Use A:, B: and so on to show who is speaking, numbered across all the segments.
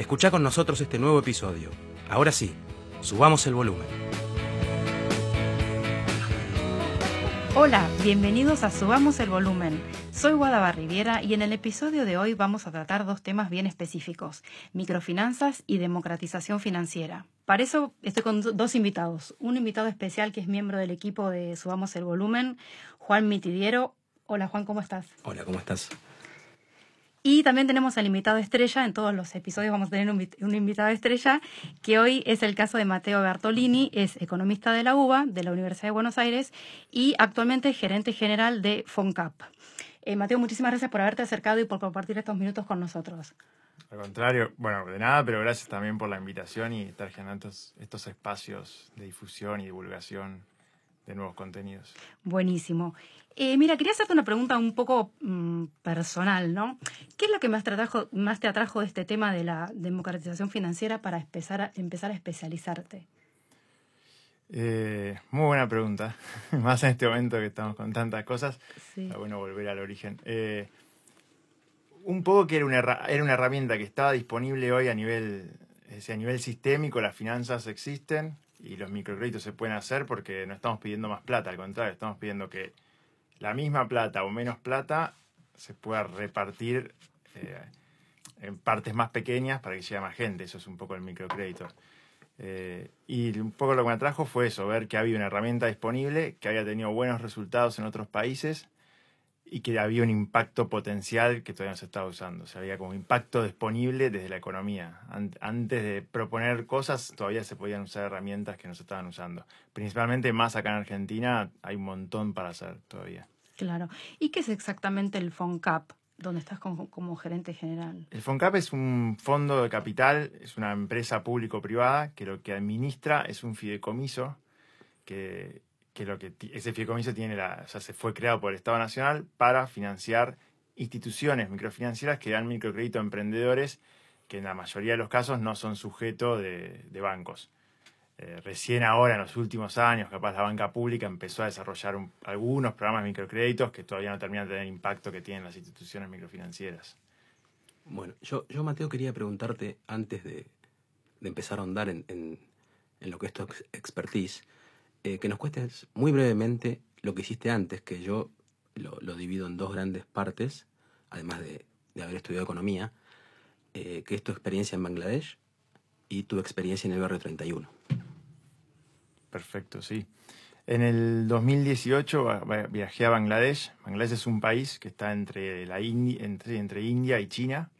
A: Escucha con nosotros este nuevo episodio. Ahora sí, subamos el volumen.
B: Hola, bienvenidos a Subamos el Volumen. Soy Guada Riviera y en el episodio de hoy vamos a tratar dos temas bien específicos, microfinanzas y democratización financiera. Para eso estoy con dos invitados. Un invitado especial que es miembro del equipo de Subamos el Volumen, Juan Mitidiero. Hola Juan, ¿cómo estás?
A: Hola, ¿cómo estás?
B: Y también tenemos al invitado estrella, en todos los episodios vamos a tener un, invitado estrella, que hoy es el caso de Mateo Bertolini, es economista de la UBA, de la Universidad de Buenos Aires, y actualmente gerente general de FONCAP. Eh, Mateo, muchísimas gracias por haberte acercado y por compartir estos minutos con nosotros.
C: Al contrario, bueno, de nada, pero gracias también por la invitación y estar generando estos, estos espacios de difusión y divulgación de nuevos contenidos.
B: Buenísimo. Eh, mira, quería hacerte una pregunta un poco mm, personal, ¿no? ¿Qué es lo que más te, atrajo, más te atrajo de este tema de la democratización financiera para empezar a, empezar a especializarte?
C: Eh, muy buena pregunta, más en este momento que estamos con tantas cosas. Sí. bueno volver al origen. Eh, un poco que era una, era una herramienta que estaba disponible hoy a nivel, a nivel sistémico, las finanzas existen y los microcréditos se pueden hacer porque no estamos pidiendo más plata, al contrario, estamos pidiendo que la misma plata o menos plata se pueda repartir eh, en partes más pequeñas para que llegue más gente. Eso es un poco el microcrédito. Eh, y un poco lo que me atrajo fue eso, ver que había una herramienta disponible, que había tenido buenos resultados en otros países y que había un impacto potencial que todavía no se estaba usando. O sea, había como impacto disponible desde la economía. Antes de proponer cosas, todavía se podían usar herramientas que no se estaban usando. Principalmente más acá en Argentina, hay un montón para hacer todavía.
B: Claro. ¿Y qué es exactamente el FONCAP? donde estás como, como, gerente general.
C: El FONCAP es un fondo de capital, es una empresa público-privada que lo que administra es un fideicomiso que que lo que ese fideicomiso tiene o sea, se fue creado por el Estado Nacional para financiar instituciones microfinancieras que dan microcrédito a emprendedores que en la mayoría de los casos no son sujetos de, bancos. Eh, recién ahora, en los últimos años, capaz la banca pública empezó a desarrollar algunos programas de microcréditos que todavía no terminan de tener el impacto que tienen las instituciones microfinancieras.
A: Bueno, yo, yo Mateo, quería preguntarte, antes de, empezar a ahondar en, en, lo que es tu expertise, eh, que nos cuentes muy brevemente lo que hiciste antes, que yo lo, divido en dos grandes partes, además de, haber estudiado economía, eh, que es tu experiencia en Bangladesh y tu experiencia en el barrio 31.
C: Perfecto, sí. En el 2018 viajé a Bangladesh. Bangladesh es un país que está entre, la entre, entre India y China.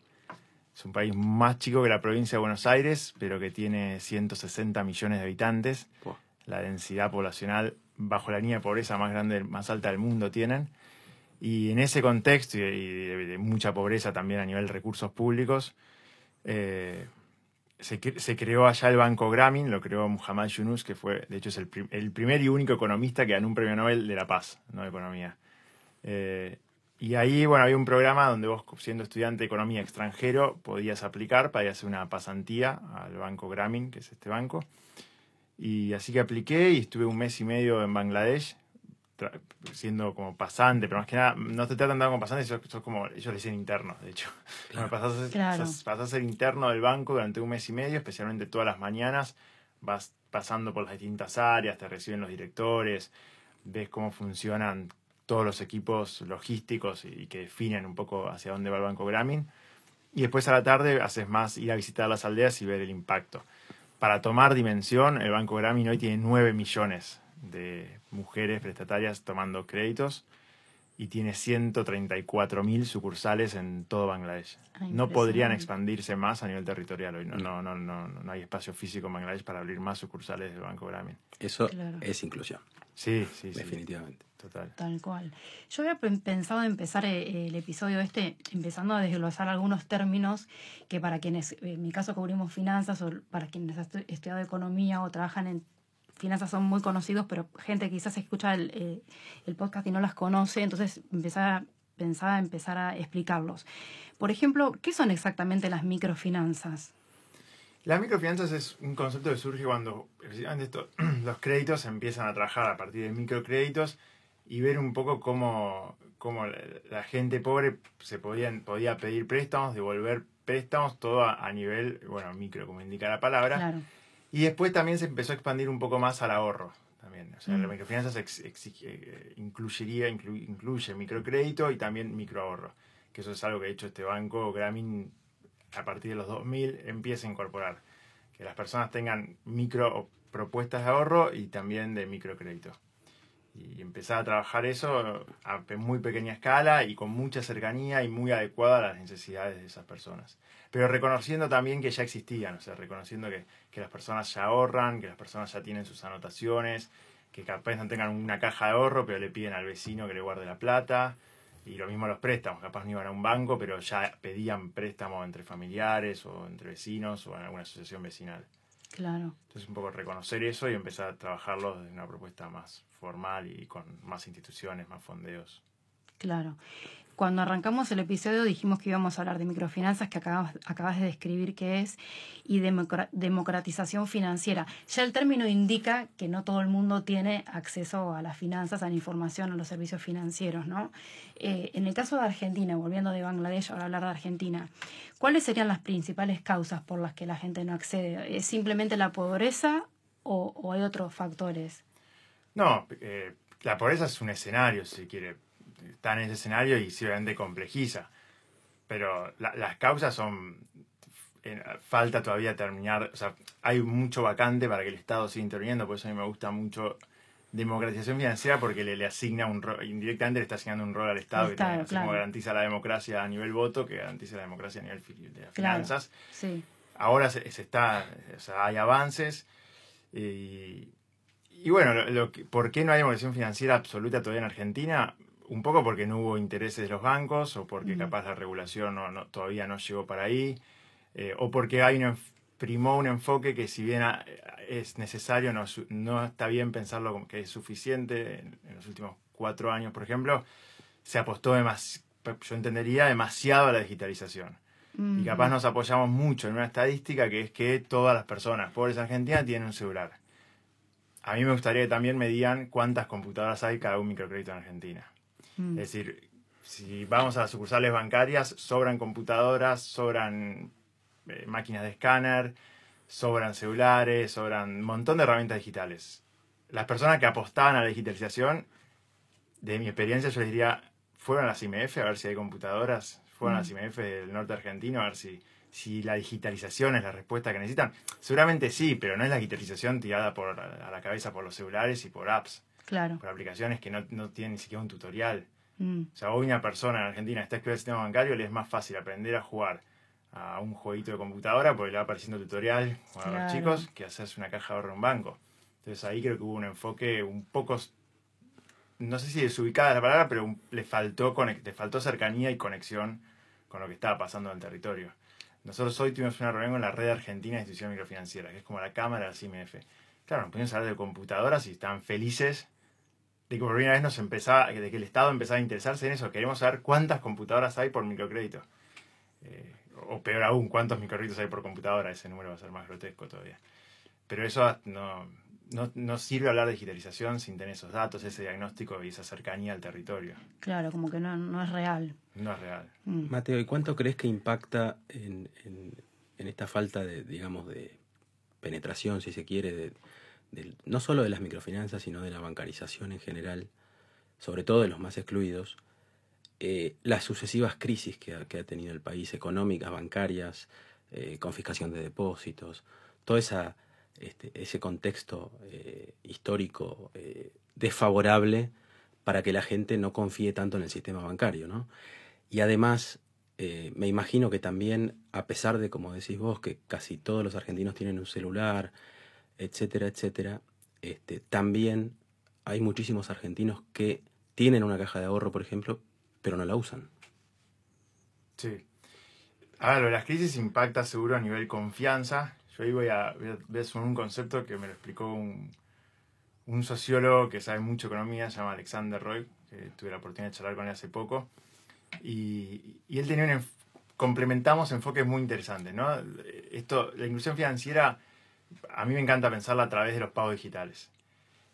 C: Es un país más chico que la provincia de Buenos Aires, pero que tiene 160 millones de habitantes la densidad poblacional bajo la línea de pobreza más grande, más alta del mundo tienen. Y en ese contexto y de, mucha pobreza también a nivel de recursos públicos, eh, se, creó allá el Banco Grameen, lo creó Muhammad Yunus, que fue, de hecho, es el, primer y único economista que ganó un premio Nobel de la Paz, no de Economía. Eh, y ahí, bueno, había un programa donde vos, siendo estudiante de economía extranjero, podías aplicar para hacer una pasantía al Banco Grameen, que es este banco. Y así que apliqué y estuve un mes y medio en Bangladesh, siendo como pasante, pero más que nada, no te tratan de como pasante, sos, como, ellos le dicen interno, de hecho. Pasás, a ser interno del banco durante un mes y medio, especialmente todas las mañanas, vas pasando por las distintas áreas, te reciben los directores, ves cómo funcionan todos los equipos logísticos y, que definen un poco hacia dónde va el Banco Grameen. y después a la tarde haces más ir a visitar las aldeas y ver el impacto. Para tomar dimensión, el Banco Grameen hoy tiene 9 millones de mujeres prestatarias tomando créditos y tiene 134 mil sucursales en todo Bangladesh.
B: Ah,
C: no podrían expandirse más a nivel territorial hoy. No, no, no, no, no hay espacio físico en Bangladesh para abrir más sucursales del Banco Grameen.
A: Eso
B: Claro.
A: es inclusión,
C: Sí, sí, sí.
A: definitivamente.
C: Total.
B: Tal cual. Yo había pen- pensado empezar eh, el episodio este empezando a desglosar algunos términos que para quienes, en mi caso cubrimos finanzas o para quienes han estu- estudiado economía o trabajan en finanzas son muy conocidos, pero gente que quizás escucha el, eh, el podcast y no las conoce, entonces empezar, pensaba empezar a explicarlos. Por ejemplo, ¿qué son exactamente las microfinanzas?
C: Las microfinanzas es un concepto que surge cuando los créditos empiezan a trabajar a partir de microcréditos y ver un poco cómo, cómo la, la gente pobre se podían, podía pedir préstamos, devolver préstamos, todo a, a nivel, bueno, micro, como indica la palabra.
B: Claro.
C: Y después también se empezó a expandir un poco más al ahorro. También. O sea,
B: Mm.
C: la microfinanzas ex- exige- eh, incluiría, inclu- incluye microcrédito y también microahorro. Que eso es algo que ha hecho este banco Grameen a partir de los 2000 empieza a incorporar. Que las personas tengan micro propuestas de ahorro y también de microcrédito. Y empezar a trabajar eso a muy pequeña escala y con mucha cercanía y muy adecuada a las necesidades de esas personas. Pero reconociendo también que ya existían, o sea, reconociendo que, que las personas ya ahorran, que las personas ya tienen sus anotaciones, que capaz no tengan una caja de ahorro, pero le piden al vecino que le guarde la plata. Y lo mismo los préstamos, capaz no iban a un banco, pero ya pedían préstamo entre familiares o entre vecinos o en alguna asociación vecinal.
B: Claro.
C: Entonces un poco reconocer eso y empezar a trabajarlo desde una propuesta más formal y con más instituciones, más fondeos.
B: Claro. Cuando arrancamos el episodio dijimos que íbamos a hablar de microfinanzas, que acabas, acabas de describir qué es, y democra- democratización financiera. Ya el término indica que no todo el mundo tiene acceso a las finanzas, a la información, a los servicios financieros, ¿no? Eh, en el caso de Argentina, volviendo de Bangladesh, ahora hablar de Argentina, ¿cuáles serían las principales causas por las que la gente no accede? ¿Es simplemente la pobreza o, o hay otros factores?
C: No, eh, la pobreza es un escenario, si quiere. Está en ese escenario y sí, obviamente complejiza. Pero la- las causas son... eh, falta todavía terminar, o sea, hay mucho vacante para que el Estado siga interviniendo, por eso a mí me gusta mucho democratización financiera porque le, le asigna un rol, indirectamente le está asignando un rol al Estado, que como garantiza la democracia a nivel voto, que garantiza la democracia a nivel de las
B: Claro.
C: finanzas
B: Sí,
C: ahora se, se está, o sea, hay avances y, y bueno, lo, lo que- ¿por qué no hay democracia financiera absoluta todavía en Argentina? Un poco porque no hubo intereses de los bancos o porque capaz la regulación no, no- todavía no llegó para ahí eh, o porque hay un, enf- primó un enfoque que si bien ah, es necesario, no, no está bien pensarlo como que es suficiente. En, en los últimos cuatro años, por ejemplo, se apostó demasiado, yo entendería, demasiado a la digitalización. Y capaz nos apoyamos mucho en una estadística que es que todas las personas pobres en Argentina tienen un celular. A mí me gustaría que también me digan cuántas computadoras hay cada un microcrédito en Argentina.
B: Mm.
C: Es decir, si vamos a las sucursales bancarias, sobran computadoras, sobran eh, máquinas de escáner, sobran celulares, sobran un montón de herramientas digitales. Las personas que apostaban a la digitalización, de mi experiencia, yo les diría, fueron a las IMF a ver si hay computadoras, fueron a las
B: Mm.
C: IMF del norte argentino a ver si, si la digitalización es la respuesta que necesitan. Seguramente sí, pero no es la digitalización tirada por, a la cabeza por los celulares y por apps,
B: Claro.
C: por aplicaciones que no, no tienen ni siquiera un tutorial.
B: Mm.
C: O sea, hoy una persona en Argentina está estudiando el sistema bancario le es más fácil aprender a jugar a un jueguito de computadora porque le va apareciendo tutorial a
B: Claro.
C: los chicos que hacerse una caja de ahorro en un banco. Entonces ahí creo que hubo un enfoque un poco, no sé si desubicada la palabra, pero un- le faltó, le faltó cercanía y conexión con lo que estaba pasando en el territorio. Nosotros hoy tuvimos una reunión con la Red Argentina de Instituciones Microfinancieras, que es como la cámara de la CIMF. Claro, nos a hablar de computadoras y estaban felices de que por primera vez nos empezaba, de que el Estado empezaba a interesarse en eso. Queremos saber cuántas computadoras hay por microcrédito. Eh, o peor aún, cuántos microcréditos hay por computadora. Ese número va a ser más grotesco todavía. Pero eso no, no, no sirve hablar de digitalización sin tener esos datos, ese diagnóstico y esa cercanía al territorio.
B: Claro, como que no, no es real.
C: No es real.
B: Mm.
A: Mateo, ¿y cuánto crees que impacta en, en- en esta falta de, digamos, de penetración, si se quiere, de, no solo de las microfinanzas, sino de la bancarización en general, sobre todo de los más excluidos, eh, las sucesivas crisis que ha, tenido el país, económicas, bancarias, eh, confiscación de depósitos, todo esa, este, ese contexto eh, histórico desfavorable para que la gente no confíe tanto en el sistema bancario. ¿no? Y además, me imagino que también, a pesar de, como decís vos, que casi todos los argentinos tienen un celular, etcétera, etcétera, este, también hay muchísimos argentinos que tienen una caja de ahorro, por ejemplo, pero no la usan.
C: Sí. Lo de las crisis impacta seguro a nivel confianza. Yo ahí voy a, ver un concepto que me lo explicó un, un sociólogo que sabe mucho economía, se llama Alexander Roy, que tuve la oportunidad de charlar con él hace poco. Y, y él tenía un... complementamos enfoques muy interesantes, ¿no? Esto, la inclusión financiera, a mí me encanta pensarla a través de los pagos digitales.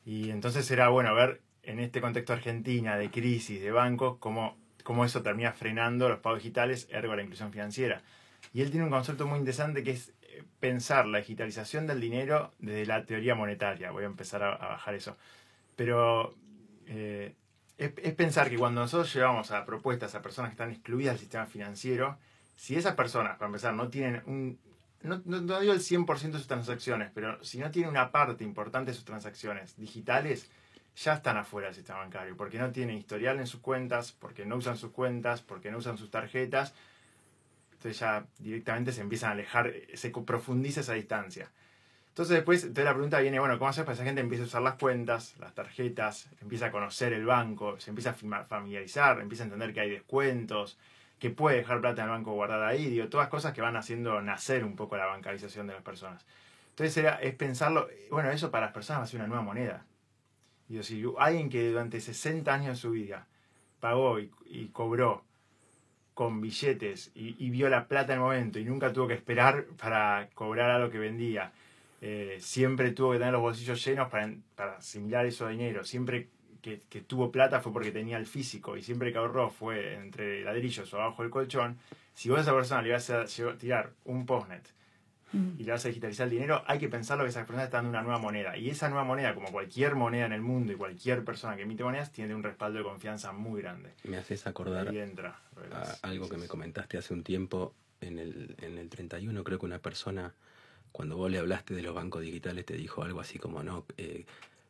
C: Y entonces era bueno ver en este contexto argentina de crisis de bancos, cómo, cómo eso termina frenando los pagos digitales, ergo la inclusión financiera. Y él tiene un concepto muy interesante que es eh, pensar la digitalización del dinero desde la teoría monetaria. Voy a empezar a, bajar eso. Pero eh, es, pensar que cuando nosotros llevamos a propuestas a personas que están excluidas del sistema financiero, si esas personas, para empezar, no tienen un... No, no, no digo el 100% de sus transacciones, pero si no tienen una parte importante de sus transacciones digitales, ya están afuera del sistema bancario, porque no tienen historial en sus cuentas, porque no usan sus cuentas, porque no usan sus tarjetas. Entonces ya directamente se empiezan a alejar, se profundiza esa distancia. Entonces después entonces la pregunta viene, bueno, ¿cómo hacer para que esa gente empiece a usar las cuentas, las tarjetas, empieza a conocer el banco, se empieza a familiarizar, empieza a entender que hay descuentos, que puede dejar plata en el banco guardada ahí, digo, todas cosas que van haciendo nacer un poco la bancarización de las personas. Entonces era, es pensarlo, bueno, eso para las personas va a ser una nueva moneda. Digo, si alguien que durante 60 años de su vida pagó y, cobró con billetes y, vio la plata en el momento y nunca tuvo que esperar para cobrar a lo que vendía, eh, siempre tuvo que tener los bolsillos llenos para, para asimilar eso dinero, siempre que, que, tuvo plata fue porque tenía el físico y siempre que ahorró fue entre ladrillos o abajo del colchón, si vos a esa persona le vas a tirar un postnet y le vas a digitalizar el dinero, hay que pensarlo que esa persona está dando una nueva moneda. Y esa nueva moneda, como cualquier moneda en el mundo y cualquier persona que emite monedas, tiene un respaldo de confianza muy grande.
A: Me haces acordar a algo que me comentaste hace un tiempo en el, en el 31, creo que una persona, cuando vos le hablaste de los bancos digitales, te dijo algo así como, no, eh,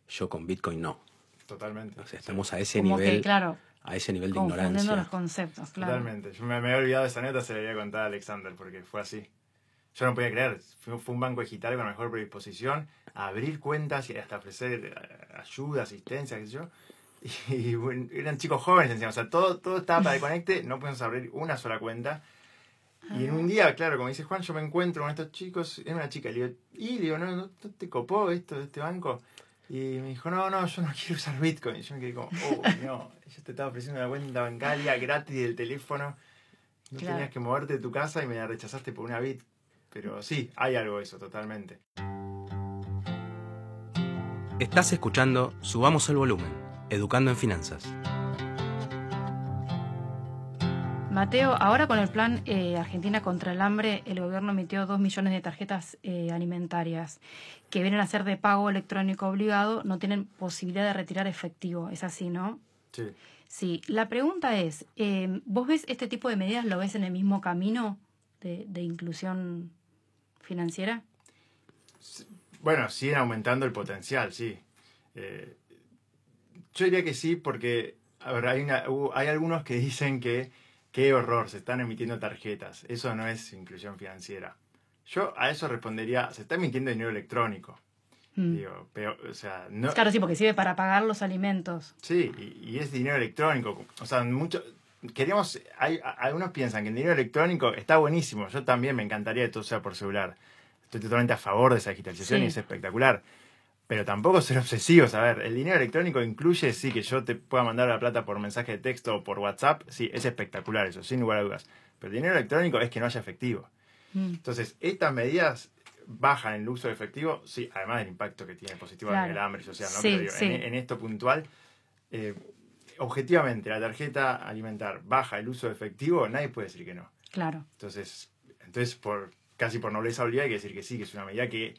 A: yo con Bitcoin no.
C: Totalmente.
A: O sea, estamos a ese nivel.
B: claro,
A: a ese nivel de ignorancia.
B: los conceptos, claro.
C: Totalmente. Yo me, me, había olvidado de esa nota, se la había contado a Alexander, porque fue así yo no podía creer, fue, un banco digital con la mejor predisposición a abrir cuentas y hasta ofrecer eh, ayuda, asistencia, qué sé yo. Y, eran chicos jóvenes encima, o sea, todo, todo estaba para el conecte, no pudimos abrir una sola cuenta. Y en un día, claro, como dice Juan, yo me encuentro con estos chicos, era una chica, le digo, y le digo, ¿no, no te copó esto de este banco? Y me dijo, no, no, yo no quiero usar Bitcoin. Y yo me quedé como, oh, no, yo te estaba ofreciendo una cuenta bancaria gratis del teléfono. No tenías que moverte de tu casa y me la rechazaste por una Bit. Pero sí, hay algo de eso, totalmente.
A: Estás escuchando Subamos el Volumen, Educando en Finanzas.
B: Mateo, ahora con el plan eh, Argentina contra el hambre, el gobierno emitió dos millones de tarjetas eh, alimentarias que vienen a ser de pago electrónico obligado, no tienen posibilidad de retirar efectivo. Es así, ¿no?
C: Sí.
B: Sí, la pregunta es, eh, ¿vos ves este tipo de medidas, lo ves en el mismo camino de, de inclusión financiera?
C: Bueno, siguen aumentando el potencial, sí. Eh, yo diría que sí, porque hay, hay algunos que dicen que qué horror, se están emitiendo tarjetas. Eso no es inclusión financiera. Yo a eso respondería, se está emitiendo dinero electrónico. Mm. o sea, no...
B: Claro, sí, porque sirve para pagar los alimentos.
C: Sí, y, es dinero electrónico. O sea, mucho, queremos, hay, algunos piensan que el dinero electrónico está buenísimo, yo también me encantaría que todo sea por celular. Estoy totalmente a favor de esa digitalización y es espectacular. Pero tampoco ser obsesivos. A ver, el dinero electrónico incluye, sí, que yo te pueda mandar la plata por mensaje de texto o por WhatsApp. Sí, es espectacular eso, sin lugar a dudas. Pero el dinero electrónico es que no haya efectivo. Mm. Entonces, estas medidas bajan el uso de efectivo, sí, además del impacto que tiene positivo en el hambre social, ¿no? Pero en, esto puntual, eh, objetivamente la tarjeta alimentar baja el uso de efectivo, nadie puede decir que no.
B: Claro.
C: Entonces, entonces por casi por nobleza obligada hay que decir que sí, que es una medida que,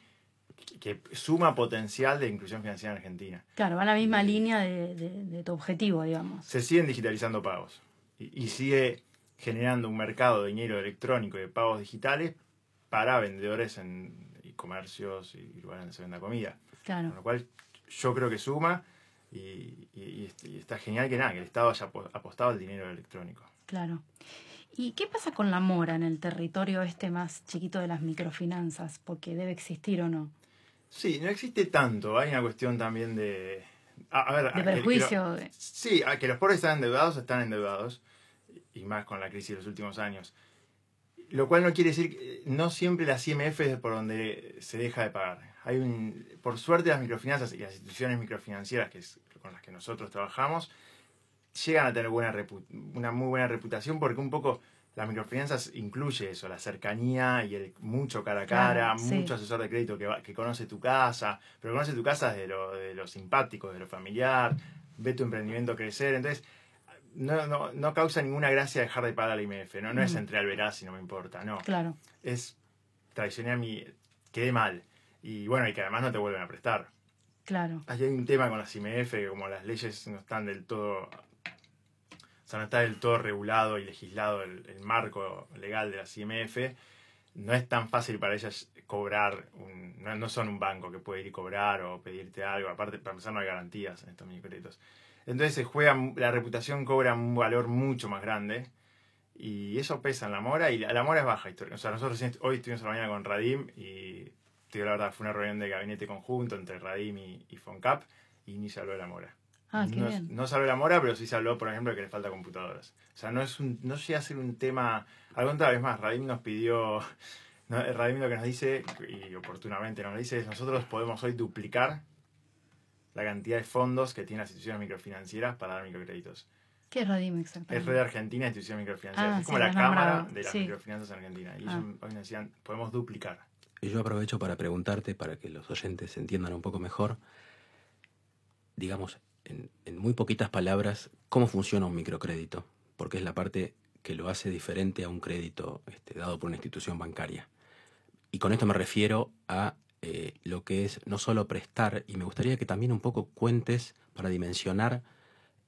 C: que suma potencial de inclusión financiera en Argentina.
B: Claro, va en la misma línea de, tu objetivo, digamos.
C: Se siguen digitalizando pagos. y, sigue generando un mercado de dinero electrónico y de pagos digitales para vendedores en y comercios y lugares donde se venda comida.
B: Claro.
C: Con lo cual yo creo que suma y, está genial que nada, que el Estado haya apostado al dinero electrónico.
B: Claro. ¿Y qué pasa con la mora en el territorio este más chiquito de las microfinanzas? Porque debe existir o no.
C: Sí, no existe tanto. Hay una cuestión también de...
B: A, ver, de perjuicio.
C: sí, a que los pobres están endeudados, están endeudados. Y más con la crisis de los últimos años. Lo cual no quiere decir que no siempre la IMF es por donde se deja de pagar. Hay un, por suerte las microfinanzas y las instituciones microfinancieras que es con las que nosotros trabajamos llegan a tener buena una muy buena reputación porque un poco las microfinanzas incluye eso, la cercanía y el mucho cara a cara, mucho asesor de crédito que, que conoce tu casa, pero conoce tu casa de lo, de lo simpático, de lo familiar, ve tu emprendimiento crecer, entonces no, no, no causa ninguna gracia dejar de pagar al IMF, no, no es entre al veraz y no me importa, no.
B: Claro.
C: Es traicioné a mi, quedé mal. Y bueno, y que además no te vuelven a prestar.
B: Claro.
C: Hay un tema con las IMF, que como las leyes no están del todo sea, no está del todo regulado y legislado el, marco legal de la IMF, no es tan fácil para ellas cobrar, un, no, son un banco que puede ir y cobrar o pedirte algo, aparte para empezar no hay garantías en estos microcréditos. Entonces se juega, la reputación cobra un valor mucho más grande y eso pesa en la mora y la, mora es baja. O sea, nosotros hoy estuvimos en la mañana con Radim y, te la verdad, fue una reunión de gabinete conjunto entre Radim y, Foncap y ni se de la mora.
B: Ah,
C: no,
B: bien.
C: no se habló de la mora, pero sí se habló, por ejemplo, de que le falta computadoras. O sea, no es un, no llega a ser un tema. Al contrario, es más, Radim nos pidió. No, Radim lo que nos dice, y oportunamente nos dice, es nosotros podemos hoy duplicar la cantidad de fondos que tienen las instituciones microfinancieras para dar microcréditos.
B: ¿Qué es Radim exactamente?
C: Es Red Argentina Instituciones Microfinancieras. Ah, es como la Cámara de las Microfinanzas en Argentina. Y ellos ah. hoy nos decían, podemos duplicar.
A: Y yo aprovecho para preguntarte, para que los oyentes entiendan un poco mejor, digamos, en, muy poquitas palabras, cómo funciona un microcrédito, porque es la parte que lo hace diferente a un crédito este, dado por una institución bancaria. Y con esto me refiero a eh, lo que es no solo prestar, y me gustaría que también un poco cuentes para dimensionar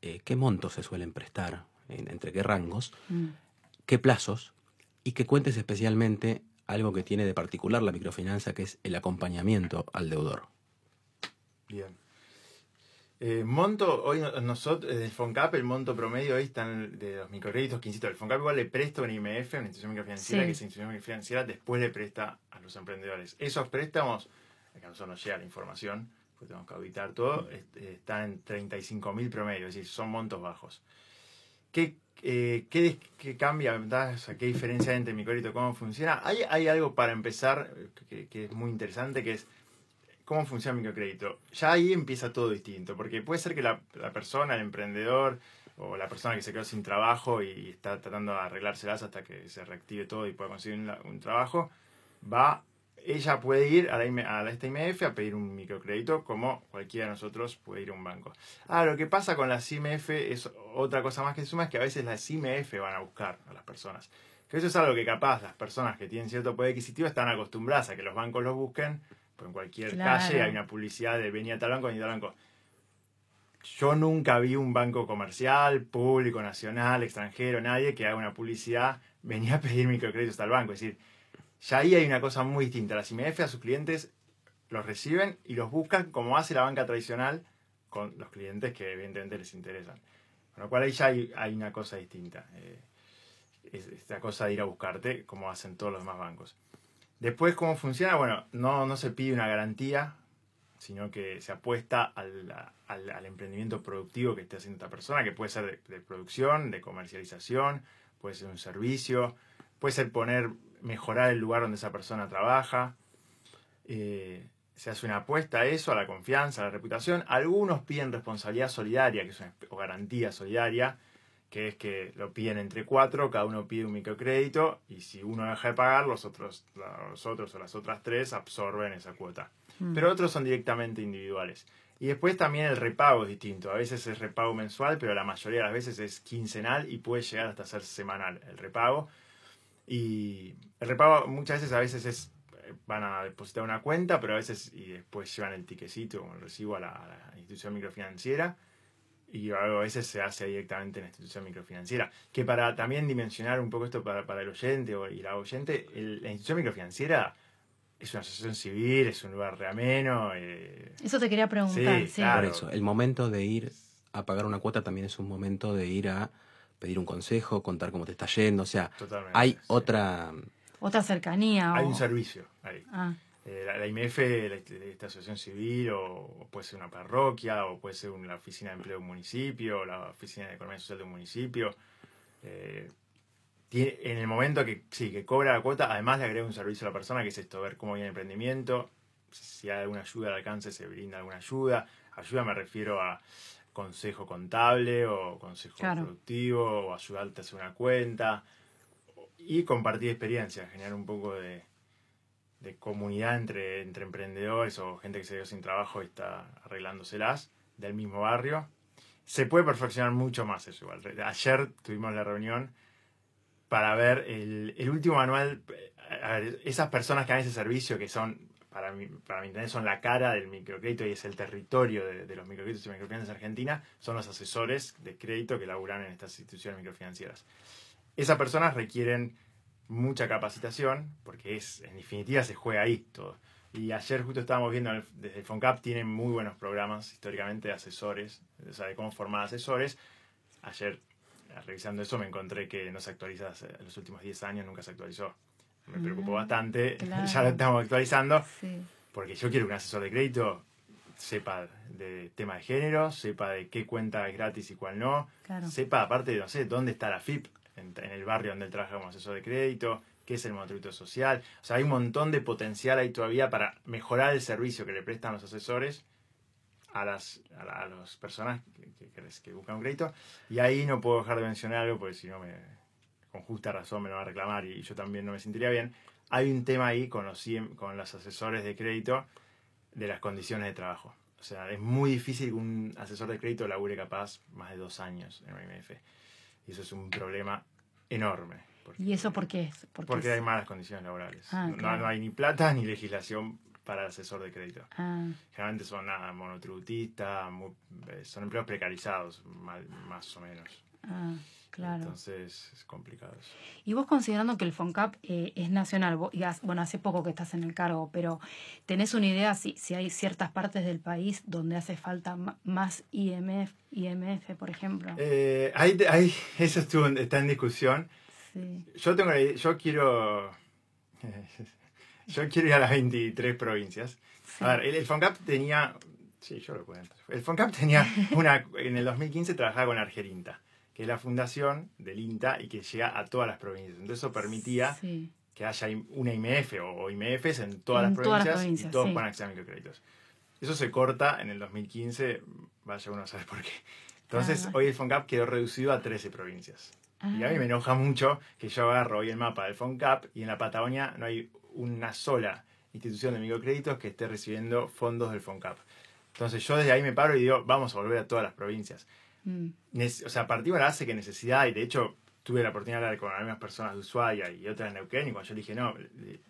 A: eh, qué montos se suelen prestar, entre qué rangos, mm. qué plazos, y que cuentes especialmente algo que tiene de particular la microfinanza, que es el acompañamiento al deudor.
C: Bien. Eh, monto, hoy nosotros, desde el FONCAP, el monto promedio hoy están de los microcréditos que insisto, el FONCAP igual le presta a una IMF, una institución microfinanciera, que esa institución microfinanciera después le presta a los emprendedores. Esos préstamos, que a nosotros nos llega la información, porque tenemos que auditar todo, están en 35 mil promedio, es decir, son montos bajos. ¿Qué, eh, qué, qué cambia? ¿Qué diferencia hay entre microcrédito cómo funciona? Hay, hay algo para empezar que, que es muy interesante, que es cómo funciona el microcrédito. Ya ahí empieza todo distinto, porque puede ser que la, persona, el emprendedor o la persona que se quedó sin trabajo y está tratando de arreglárselas hasta que se reactive todo y pueda conseguir un, trabajo, va, ella puede ir a, la, a esta IMF a pedir un microcrédito como cualquiera de nosotros puede ir a un banco. Ah, lo que pasa con las IMF es otra cosa más que suma, es que a veces las IMF van a buscar a las personas. Que eso es algo que capaz las personas que tienen cierto poder adquisitivo están acostumbradas a que los bancos los busquen en cualquier calle hay una publicidad de venía tal banco, venía tal banco. Yo nunca vi un banco comercial, público, nacional, extranjero, nadie que haga una publicidad, venía a pedir microcréditos al banco. Es decir, ya ahí hay una cosa muy distinta. Las IMF a sus clientes los reciben y los buscan como hace la banca tradicional con los clientes que evidentemente les interesan. Con lo cual ahí ya hay, una cosa distinta. Eh, esta cosa de ir a buscarte como hacen todos los demás bancos. Después, ¿cómo funciona? Bueno, no, no se pide una garantía, sino que se apuesta al, al, emprendimiento productivo que esté haciendo esta persona, que puede ser de, producción, de comercialización, puede ser un servicio, puede ser poner, mejorar el lugar donde esa persona trabaja. Eh, se hace una apuesta a eso, a la confianza, a la reputación. Algunos piden responsabilidad solidaria, que es una, o garantía solidaria, que es que lo piden entre cuatro, cada uno pide un microcrédito y si uno deja de pagar, los otros, los otros o las otras tres absorben esa cuota. Mm. Pero otros son directamente individuales. Y después también el repago es distinto. A veces es repago mensual, pero la mayoría de las veces es quincenal y puede llegar hasta ser semanal el repago. Y el repago muchas veces a veces es eh, van a depositar una cuenta, pero a veces y después llevan el tiquecito o el recibo a la institución microfinanciera y a veces se hace directamente en la institución microfinanciera. Que para también dimensionar un poco esto para, para el oyente o, y la oyente, el- la institución microfinanciera es una asociación civil, es un lugar reameno. Eh,
B: Eso te quería preguntar.
C: Sí,
B: Sí,
C: claro.
A: Por eso, el momento de ir a pagar una cuota también es un momento de ir a pedir un consejo, contar cómo te está yendo. O sea,
C: totalmente.
A: hay
C: sí.
A: otra.
B: Otra cercanía.
C: Hay
B: o-
C: un servicio ahí.
B: Ah,
C: Eh, la, la IMF, la, esta asociación civil, o, puede ser una parroquia, o puede ser una oficina de empleo de un municipio, o la oficina de economía social de un municipio. Eh, tiene- en el momento que sí, que cobra la cuota, además le agrega un servicio a la persona, que es esto, ver cómo viene el emprendimiento, si hay alguna ayuda al alcance, se brinda alguna ayuda. Ayuda me refiero a consejo contable o consejo
B: Claro.
C: productivo, o ayudarte a hacer una cuenta, y compartir experiencias, generar un poco de, de comunidad entre, entre emprendedores o gente que se quedó sin trabajo y está arreglándoselas del mismo barrio. Se puede perfeccionar mucho más eso igual. Ayer tuvimos la reunión para ver el, último manual. eh, esas personas que dan ese servicio, que son, para mi, para mi son la cara del microcrédito y es el territorio de, los microcréditos y microfinanzas argentinas, son los asesores de crédito que laburan en estas instituciones microfinancieras. Esas personas requieren mucha capacitación, porque es, en definitiva se juega ahí todo. Y ayer justo estábamos viendo, el- desde el FONCAP tienen muy buenos programas históricamente de asesores, o sea, de cómo formar asesores. Ayer, revisando eso, me encontré que no se actualiza en los últimos 10 años, nunca se actualizó. Me preocupó bastante,
B: claro.
C: ya lo estamos actualizando,
B: sí.
C: porque yo quiero que un asesor de crédito sepa de tema de género, sepa de qué cuenta es gratis y cuál no,
B: Claro.
C: sepa aparte, no sé, dónde está la FIP, en, en el barrio donde él trabaja como asesor de crédito, qué es el monotributo social. O sea, hay un montón de potencial ahí todavía para mejorar el servicio que le prestan los asesores a las, a, la- a personas que, que- que- que buscan un crédito. Y ahí no puedo dejar de mencionar algo, porque si no, me, con justa razón me lo va a reclamar y yo también no me sentiría bien. Hay un tema ahí con los, con los asesores de crédito de las condiciones de trabajo. O sea, es muy difícil que un asesor de crédito labure capaz más de dos años en una IMF. Y eso es un problema enorme. Porque,
B: ¿Y eso por qué es? Porque,
C: hay malas condiciones laborales.
B: Ah,
C: no,
B: claro.
C: no hay ni plata ni legislación para el asesor de crédito.
B: Ah,
C: Generalmente son nada, monotributistas, mu- eh, son empleos precarizados, mal- más o menos.
B: ah, claro.
C: Entonces es complicado eso.
B: Y vos considerando que el FONCAP eh, es nacional, vos- y has- bueno, hace poco que estás en el cargo, pero ¿tenés una idea si, si hay ciertas partes del país donde hace falta más IMF, IMF por ejemplo?
C: Eh, ahí, ahí- eso estuvo, está en discusión.
B: sí.
C: Yo tengo yo quiero yo quiero ir a las 23 provincias.
B: sí.
C: A ver, el, el FONCAP tenía sí, yo lo cuento. El FONCAP tenía una en el 2015 trabajaba con Argerinta, que es la fundación del INTA y que llega a todas las provincias. Entonces eso permitía
B: Sí.
C: que haya una IMF o, IMFs en todas,
B: En
C: las,
B: todas las
C: provincias
B: provincias,
C: y todos
B: sí.
C: puedan acceder a microcréditos. Eso se corta en el 2015, vaya uno a saber por qué. Entonces,
B: Ah.
C: hoy el FONCAP quedó reducido a 13 provincias. Y a mí me enoja mucho que yo agarro hoy el mapa del FONCAP y en la Patagonia no hay una sola institución de microcréditos que esté recibiendo fondos del FONCAP. Entonces yo desde ahí me paro y digo, vamos a volver a todas las provincias.
B: Mm,
C: o sea, a partir de la base que necesidad, y de hecho tuve la oportunidad de hablar con algunas personas de Ushuaia y otras de Neuquén, y cuando yo dije, no,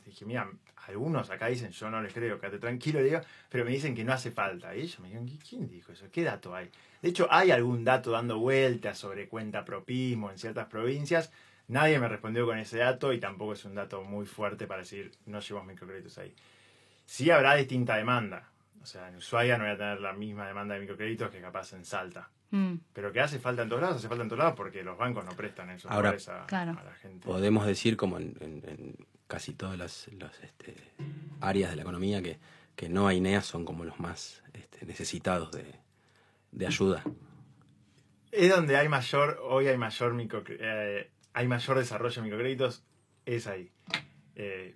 C: dije, mira, algunos acá dicen, yo no les creo, quédate tranquilo, digo, pero me dicen que no hace falta. Y ellos me dijeron, "¿Qui- ¿quién dijo eso? ¿Qué dato hay? De hecho, hay algún dato dando vueltas sobre cuenta propismo en ciertas provincias. Nadie me respondió con ese dato y tampoco es un dato muy fuerte para decir, no llevamos microcréditos ahí. Sí habrá distinta demanda. O sea, en Ushuaia no voy a tener la misma demanda de microcréditos que capaz en Salta.
B: Mm,
C: Pero que hace falta en todos lados, hace falta en todos lados porque los bancos no prestan esos
A: Ahora,
C: lugares a,
B: claro.
C: a la gente.
A: Podemos decir, como en, en- en casi todas las, las, este, áreas de la economía, que, que no hay NEA son como los más este, necesitados de, de ayuda.
C: Es donde hay mayor, hoy hay mayor micro, eh, hay mayor desarrollo de microcréditos, es ahí. Eh,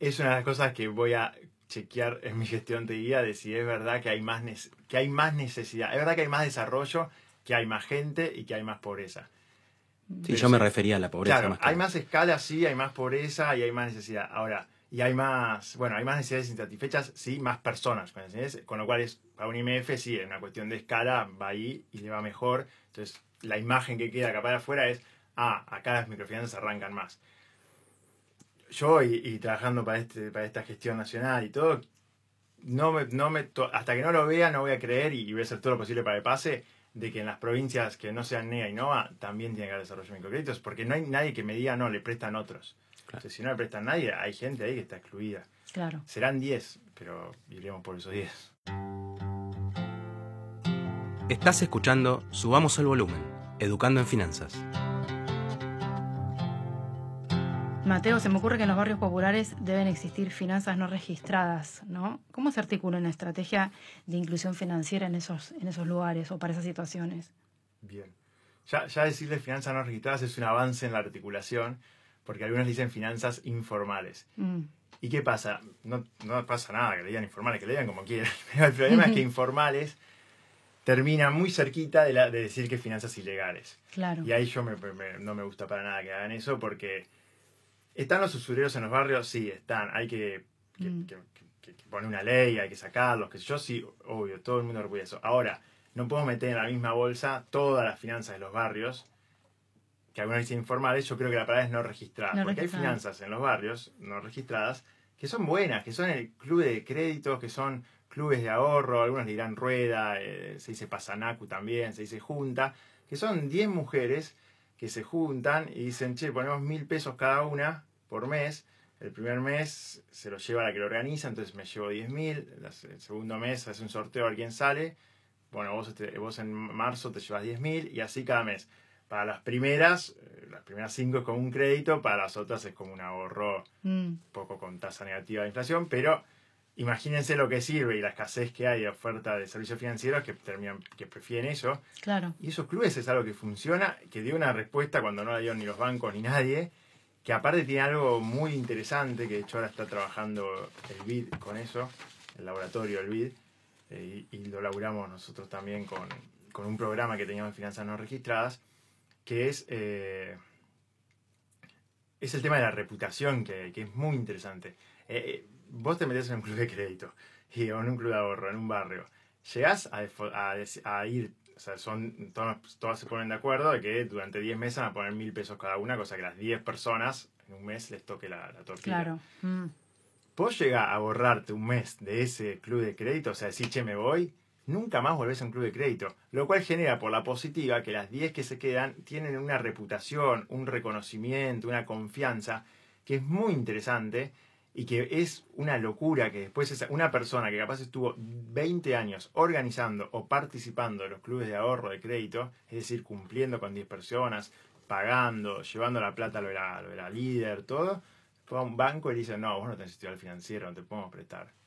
C: es una de las cosas que voy a chequear en mi gestión de guía de si es verdad que hay más que hay más necesidad. Es verdad que hay más desarrollo, que hay más gente y que hay más pobreza.
A: Sí,
C: Pero
A: yo me refería a la pobreza
C: Claro,
A: más
C: hay más escala, sí, hay más pobreza y hay más necesidad. Ahora, y hay más, bueno, hay más necesidades insatisfechas, sí, más personas con necesidades, con lo cual es, para un IMF, sí, en una cuestión de escala, va ahí y le va mejor. Entonces, la imagen que queda acá para afuera es, ah, acá las microfinanzas arrancan más. Yo, y, y trabajando para, este, para esta gestión nacional y todo, no me, no me to- hasta que no lo vea, no voy a creer y, y voy a hacer todo lo posible para que pase. de que en las provincias que no sean NEA y NOA también tiene que haber desarrollo de microcréditos, porque no hay nadie que me diga, no, le prestan otros. si no le prestan nadie, hay gente ahí que está excluida.
B: Claro.
C: Serán 10, pero iremos por esos 10.
A: Estás escuchando Subamos el Volumen, Educando en Finanzas.
B: Mateo, se me ocurre que en los barrios populares deben existir finanzas no registradas, ¿no? ¿Cómo se articula una estrategia de inclusión financiera en esos, en esos lugares o para esas situaciones?
C: Bien. Ya, ya decirle finanzas no registradas es un avance en la articulación, porque algunos dicen finanzas informales. Mm. ¿Y qué pasa? No, no, pasa nada que le digan informales, que le digan como quieran. Pero el problema es que informales termina muy cerquita de, la, de decir que finanzas ilegales.
B: Claro.
C: Y ahí yo me, no me gusta para nada que hagan eso porque ¿Están los usureros en los barrios? Sí, están. Hay que, mm. poner una ley, hay que sacarlos, que yo sí, obvio, todo el mundo orgulloso. Ahora, no puedo meter en la misma bolsa todas las finanzas de los barrios, que algunos dicen informales, yo creo que la palabra es no registrada. porque hay finanzas en los barrios no registradas que son buenas, que son el club de créditos, que son clubes de ahorro, algunos dirán rueda, eh, se dice pasanacu también, se dice junta, que son 10 mujeres que se juntan y dicen, che, ponemos mil pesos cada una por mes. El primer mes se lo lleva la que lo organiza, entonces me llevo diez mil. El segundo mes hace un sorteo a ver quién sale. Bueno, vos, este, vos en marzo te llevas diez mil y así cada mes. Para las primeras, eh, las primeras cinco es como un crédito, para las otras es como un ahorro mm. poco con tasa negativa de inflación, pero imagínense lo que sirve y la escasez que hay de oferta de servicios financieros que terminan, que prefieren eso.
B: Claro.
C: Y esos clubes es algo que funciona, que dio una respuesta cuando no la dieron ni los bancos ni nadie, que aparte tiene algo muy interesante, que de hecho ahora está trabajando el BID con eso, el laboratorio del BID, eh, y, lo laburamos nosotros también con, un programa que teníamos en finanzas no registradas, que es, eh, es el tema de la reputación, que, es muy interesante. Eh, vos te metes en un club de crédito y, o en un club de ahorro, en un barrio, llegás a, a, ir, o sea, son, todas, se ponen de acuerdo de que durante 10 meses van a poner mil pesos cada una, cosa que las 10 personas en un mes les toque la, la tortilla.
B: Claro. Mm.
C: Vos llegás a borrarte un mes de ese club de crédito, o sea, decir, che, me voy, nunca más volvés a un club de crédito. Lo cual genera por la positiva que las 10 que se quedan tienen una reputación, un reconocimiento, una confianza, que es muy interesante y que es una locura que después esa, una persona que capaz estuvo 20 años organizando o participando en los clubes de ahorro de crédito, es decir, cumpliendo con 10 personas, pagando, llevando la plata a lo de la, líder, todo, fue a un banco y le dice, no, vos no tenés historial financiero, no te podemos prestar.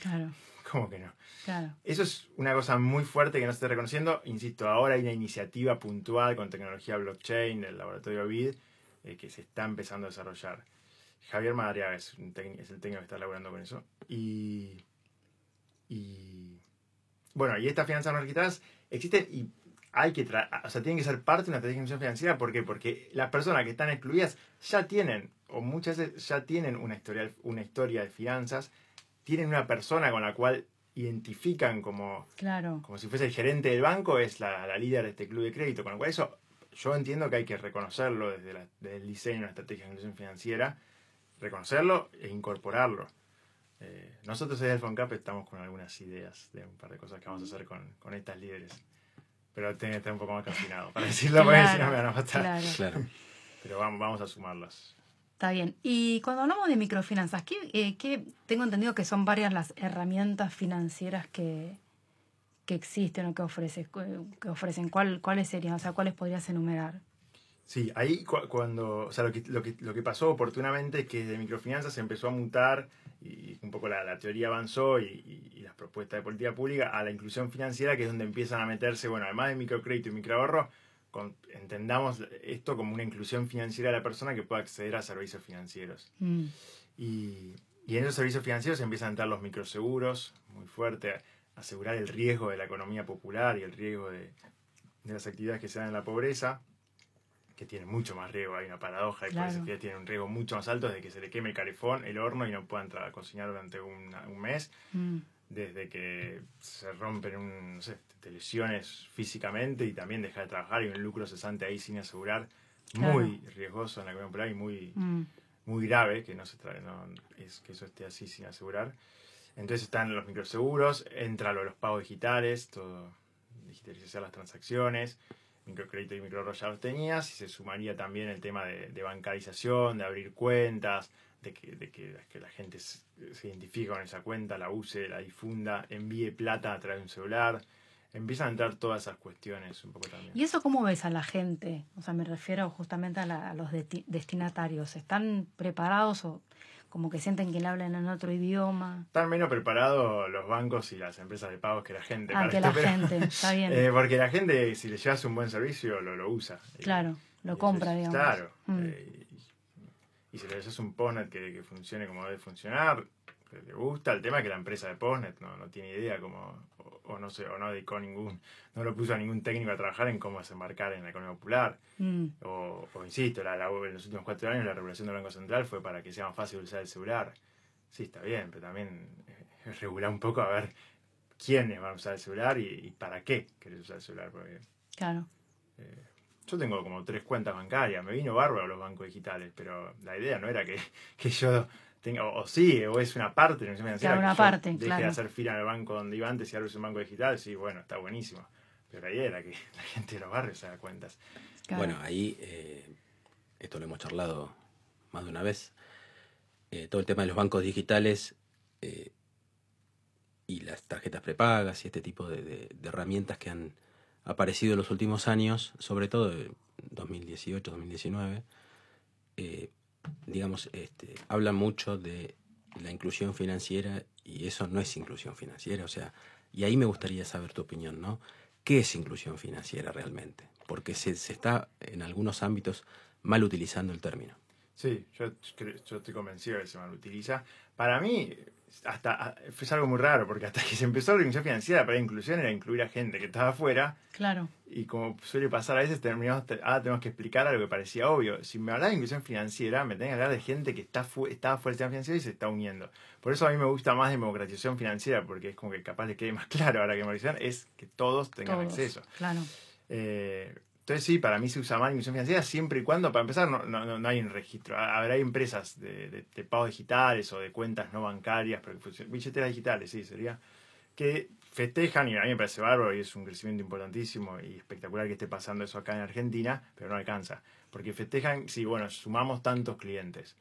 B: Claro.
C: ¿Cómo que no?
B: Claro.
C: Eso es una cosa muy fuerte que no se está reconociendo. Insisto, ahora hay una iniciativa puntual con tecnología blockchain del laboratorio BID eh, que se está empezando a desarrollar. Javier Madariaga es, el técnico que está laburando con eso. Y, y bueno, y estas finanzas no registradas existen y hay que o sea, tienen que ser parte de una estrategia de inclusión financiera. ¿Por qué? Porque las personas que están excluidas ya tienen, o muchas veces ya tienen una historia, una historia de finanzas, tienen una persona con la cual identifican como,
B: claro.
C: como si fuese el gerente del banco, es la, la líder de este club de crédito. Con lo cual eso yo entiendo que hay que reconocerlo desde, la, desde el diseño de una estrategia de inclusión financiera reconocerlo e incorporarlo. Eh, nosotros desde el FONCAP estamos con algunas ideas de un par de cosas que vamos a hacer con, con estas líderes. Pero tiene que estar un poco más caminado para decirlo, porque si no me van a matar.
B: Claro.
C: Pero vamos, vamos a sumarlas.
B: Está bien. Y cuando hablamos de microfinanzas, ¿qué, eh, ¿qué, tengo entendido que son varias las herramientas financieras que, que existen o que, ofrece, que ofrecen? ¿Cuál, ¿Cuáles serían? O sea, ¿cuáles podrías enumerar?
C: Sí, ahí cuando, o sea, lo que, lo, que, lo que pasó oportunamente es que de microfinanzas se empezó a mutar y un poco la, teoría avanzó y, las propuestas de política pública a la inclusión financiera, que es donde empiezan a meterse, bueno, además de microcrédito y microahorro, entendamos esto como una inclusión financiera de la persona que pueda acceder a servicios financieros. Mm. Y, y, en esos servicios financieros empiezan a entrar los microseguros, muy fuerte, asegurar el riesgo de la economía popular y el riesgo de, de las actividades que se dan en la pobreza que tiene mucho más riesgo, hay una paradoja, y por eso tiene un riesgo mucho más alto desde que se le queme el calefón, el horno y no pueda entrar a cocinar durante un mes, mm. desde que se rompen un, no sé, te lesiones físicamente y también deja de trabajar y un lucro cesante ahí sin asegurar, muy riesgoso en la economía popular y muy, mm. muy grave que no se trae, no, es que eso esté así sin asegurar. Entonces están los microseguros, entra lo de los pagos digitales, todo digitalizar las transacciones, microcrédito y los tenías, y se sumaría también el tema de, de bancarización, de abrir cuentas, de que, de que, que la gente se, se identifique con esa cuenta, la use, la difunda, envíe plata a través de un celular. Empiezan a entrar todas esas cuestiones un poco también.
B: ¿Y eso cómo ves a la gente? O sea, me refiero justamente a, la- a los desti- destinatarios. ¿Están preparados o como que sienten que le hablan en otro idioma?
C: Están menos preparados los bancos y las empresas de pagos que la gente.
B: Ah,
C: para
B: que
C: esto,
B: la
C: pero-
B: gente, está bien.
C: Eh, porque la gente, si le llevas un buen servicio, lo, lo usa.
B: Claro,
C: y
B: lo compra, digamos.
C: Claro.
B: Mm.
C: eh, y, y si le haces un postnet que, que funcione como debe funcionar, que le gusta. El tema es que la empresa de postnet no, no tiene idea cómo, o, no sé, o no dedicó ningún, no lo puso a ningún técnico a trabajar en cómo desembarcar en la economía popular.
B: Mm,
C: O, o insisto, la, la- en los últimos cuatro años la regulación del Banco Central fue para que sea más fácil usar el celular. Sí, está bien, pero también eh, regular un poco a ver quiénes van a usar el celular y, y para qué querés usar el celular. Porque
B: claro.
C: yo tengo como tres cuentas bancarias, me vino bárbaro los bancos digitales, pero la idea no era que, que yo tenga, o, o sí, o es una parte de la institución financiera
B: Claro, una
C: que
B: parte,
C: deje
B: claro.
C: de hacer fila en el banco donde iba antes y ahora uso un banco digital, sí, bueno, está buenísimo. Pero la idea era que la gente de los barrios se haga cuentas.
B: claro.
A: Bueno, ahí, eh, esto lo hemos charlado más de una vez, eh, todo el tema de los bancos digitales eh, y las tarjetas prepagas y este tipo de, de- de herramientas que han aparecido en los últimos años, sobre todo en 2018, 2019, eh, digamos, este, hablan mucho de la inclusión financiera y eso no es inclusión financiera, o sea, y ahí me gustaría saber tu opinión, ¿no? ¿Qué es inclusión financiera realmente? Porque se, se está en algunos ámbitos mal utilizando el término.
C: Sí, yo, yo estoy convencido de que se mal utiliza. Para mí, hasta ah, fue algo muy raro, porque hasta que se empezó la inclusión financiera para la inclusión era incluir a gente que estaba afuera,
B: Claro,
C: y como suele pasar a veces, terminamos, te- ahora tenemos que explicar algo que parecía obvio. Si me hablas de inclusión financiera, me tenés que hablar de gente que está fu estaba fuera del sistema financiero y se está uniendo. Por eso a mí me gusta más democratización financiera, porque es como que capaz le quede más claro ahora que democratización, es que todos tengan
B: todos.
C: acceso.
B: Claro.
C: Eh, entonces sí, para mí se usa mal inclusión financiera siempre y cuando, para empezar, no, no, no- hay un registro. Ha- Habrá empresas de, de, de pagos digitales o de cuentas no bancarias, pero billeteras digitales, sí, sería, que festejan y a mí me parece bárbaro y es un crecimiento importantísimo y espectacular que esté pasando eso acá en Argentina, pero no alcanza. Porque festejan, sí, bueno, sumamos tantos clientes.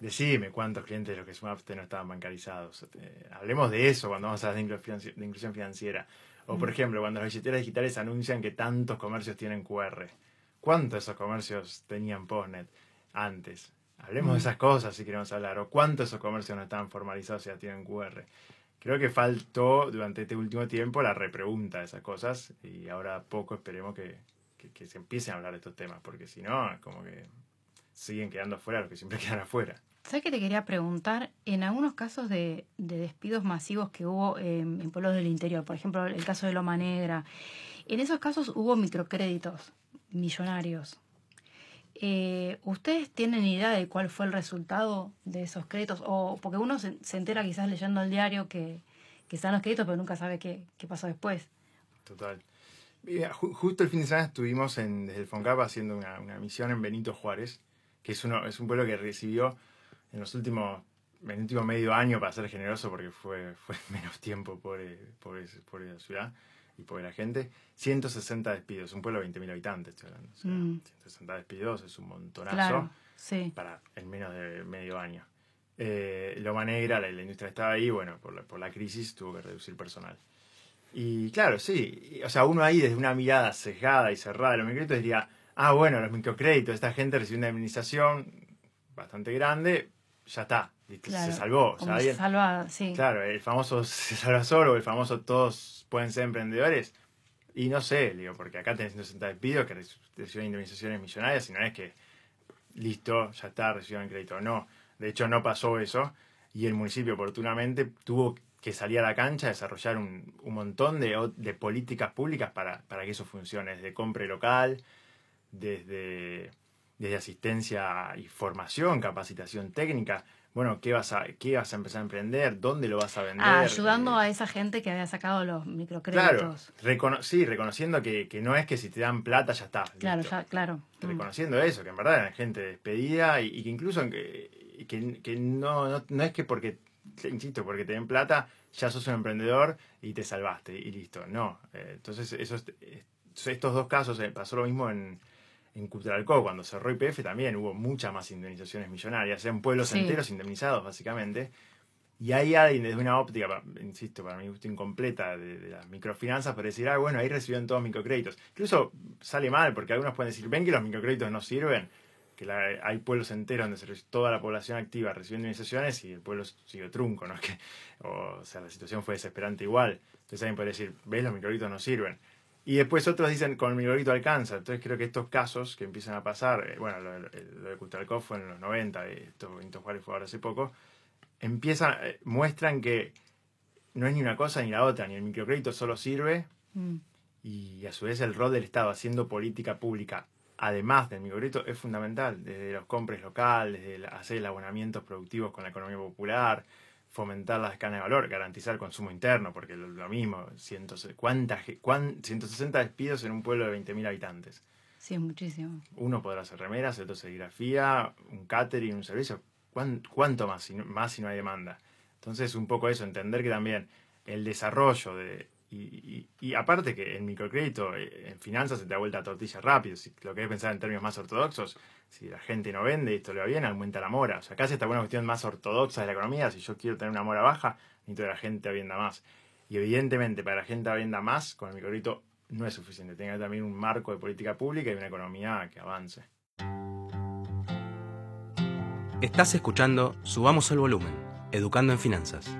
C: Decime cuántos clientes de los que sumaste no estaban bancarizados. Eh, hablemos de eso cuando vamos a hablar de inclusión financiera. O, por ejemplo, cuando las billeteras digitales anuncian que tantos comercios tienen QR. ¿Cuántos de esos comercios tenían Postnet antes? Hablemos de esas cosas si queremos hablar. O cuántos de esos comercios no estaban formalizados y ya tienen QR. Creo que faltó durante este último tiempo la repregunta de esas cosas y ahora poco esperemos que, que- que se empiecen a hablar de estos temas, porque si no, es como que siguen quedando afuera los que siempre quedan afuera.
B: ¿Sabes que te quería preguntar? En algunos casos de, de despidos masivos que hubo en pueblos del interior, por ejemplo, el caso de Loma Negra, en esos casos hubo microcréditos millonarios. Eh, ¿Ustedes tienen idea de cuál fue el resultado de esos créditos? O porque uno se, se entera quizás leyendo el diario que, que están los créditos, pero nunca sabe qué, qué pasó después.
C: Total. Mira, ju- justo el fin de semana estuvimos en, desde el FONCAP haciendo una, una misión en Benito Juárez, que es, uno, es un pueblo que recibió en los últimos, en el último medio año, para ser generoso, porque fue, fue menos tiempo por, por, por la ciudad y por la gente, 160 despidos, un pueblo de 20.000 habitantes, estoy hablando. O sea,
B: Mm.
C: 160 despidos es un montonazo
B: Claro, sí.
C: para en menos de medio año. Eh, Loma Negra, la, la industria estaba ahí, bueno, por la, por la crisis tuvo que reducir personal. Y claro, sí, o sea, uno ahí desde una mirada sesgada y cerrada de los microcréditos diría, ah, bueno, los microcréditos, esta gente recibe una administración bastante grande, ya está,
B: Claro,
C: se salvó.
B: Salva, sí.
C: Claro, el famoso se salva solo, el famoso todos pueden ser emprendedores. Y no sé, digo, porque acá tenés 160 despidos que reci- reciben indemnizaciones millonarias y no es que listo, ya está, recibieron crédito. No, de hecho no pasó eso y el municipio oportunamente tuvo que salir a la cancha a desarrollar un, un montón de, de políticas públicas para, para que eso funcione, desde compra local, desde, desde asistencia y formación, capacitación técnica. Bueno, ¿qué vas, a, ¿qué vas a empezar a emprender? ¿Dónde lo vas a vender?
B: Ah, ayudando
C: Eh,
B: a esa gente que había sacado los
C: Claro,
B: microcréditos.
C: recono- sí, reconociendo que, que no es que si te dan plata ya está.
B: Claro,
C: listo.
B: ya, claro. Mm.
C: Reconociendo eso, que en verdad eran gente despedida y, y que incluso que, que, que no, no, no es que porque insisto, porque te den plata, ya sos un emprendedor y te salvaste y listo. No. Eh, entonces, eso, estos dos casos, eh, pasó lo mismo en, en cuando cerró IPF también hubo muchas más indemnizaciones millonarias, eran pueblos enteros indemnizados básicamente. Y hay alguien desde una óptica, insisto, para mi gusto incompleta de, las microfinanzas, para decir, ah, bueno, ahí recibieron todos microcréditos. Incluso sale mal, porque algunos pueden decir, ven que los microcréditos no sirven, que hay pueblos enteros donde toda la población activa recibiendo indemnizaciones y el pueblo sigue trunco, ¿no? Que, o, sea, la situación fue desesperante igual. Entonces alguien puede decir, ves, los microcréditos no sirven. Y después otros dicen, con el microcrédito alcanza. Entonces creo que estos casos que empiezan a pasar, eh, bueno, lo, de Kutalkov fue en los 90, y esto Benito Juárez fue ahora hace poco, empiezan, eh, muestran que no es ni una cosa ni la otra, ni el microcrédito solo sirve, mm. y a su vez el rol del Estado haciendo política pública, además del microcrédito, es fundamental, desde los compres locales, desde hacer abonamientos productivos con la economía popular, fomentar las cadenas de valor, garantizar el consumo interno, porque lo, lo mismo, 160 despidos en un pueblo de 20.000 habitantes.
B: Sí, es muchísimo.
C: Uno podrá hacer remeras, otro serigrafía, un catering, un servicio. ¿Cuánto más si, no, más si no hay demanda? Entonces, un poco eso, entender que también el desarrollo de... Y, aparte que el microcrédito, eh, en finanzas se te da vuelta a tortilla rápido. Si lo querés pensar en términos más ortodoxos, si la gente no vende y esto le va bien, aumenta la mora. O sea, casi esta buena cuestión más ortodoxa de la economía. Si yo quiero tener una mora baja, necesito que la gente venda más. Y evidentemente, para la gente venda más, con el microcrédito no es suficiente. Tenga también un marco de política pública y una economía que avance.
A: Estás escuchando Subamos el Volumen, Educando en Finanzas.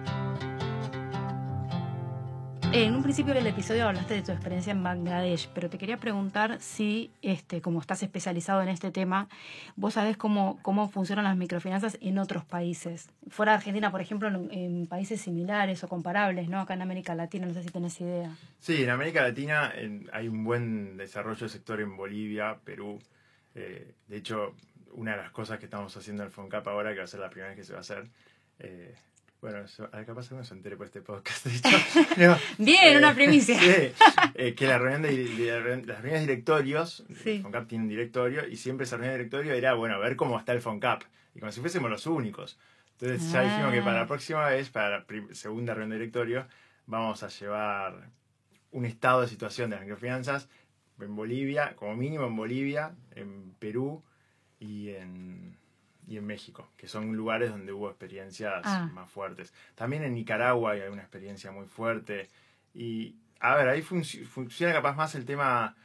B: En un principio del episodio hablaste de tu experiencia en Bangladesh, pero te quería preguntar si, este, como estás especializado en este tema, vos sabés cómo, cómo funcionan las microfinanzas en otros países. Fuera de Argentina, por ejemplo, en, países similares o comparables, ¿no? Acá en América Latina, no sé si tenés idea.
C: Sí, en América Latina hay un buen desarrollo del sector en Bolivia, Perú. Eh, de hecho, una de las cosas que estamos haciendo en el FONCAP ahora, que va a ser la primera vez que se va a hacer, eh, bueno, eso, capaz no se entere por este podcast.
B: Bien, una eh, primicia.
C: Sí, eh, que la reunión de, las reuniones directorios, el FONCAP tiene un directorio, y siempre esa reunión de directorio era, bueno, ver cómo está el FONCAP, y como si fuésemos los únicos. Entonces ya dijimos que para la ah. próxima vez, para la segunda reunión de directorio, vamos a llevar un estado de situación de las microfinanzas en Bolivia, como mínimo en Bolivia, en Perú, y en, y en México, que son lugares donde hubo experiencias ah. más fuertes. También en Nicaragua hay una experiencia muy fuerte. Y, a ver, ahí funciona capaz más el tema,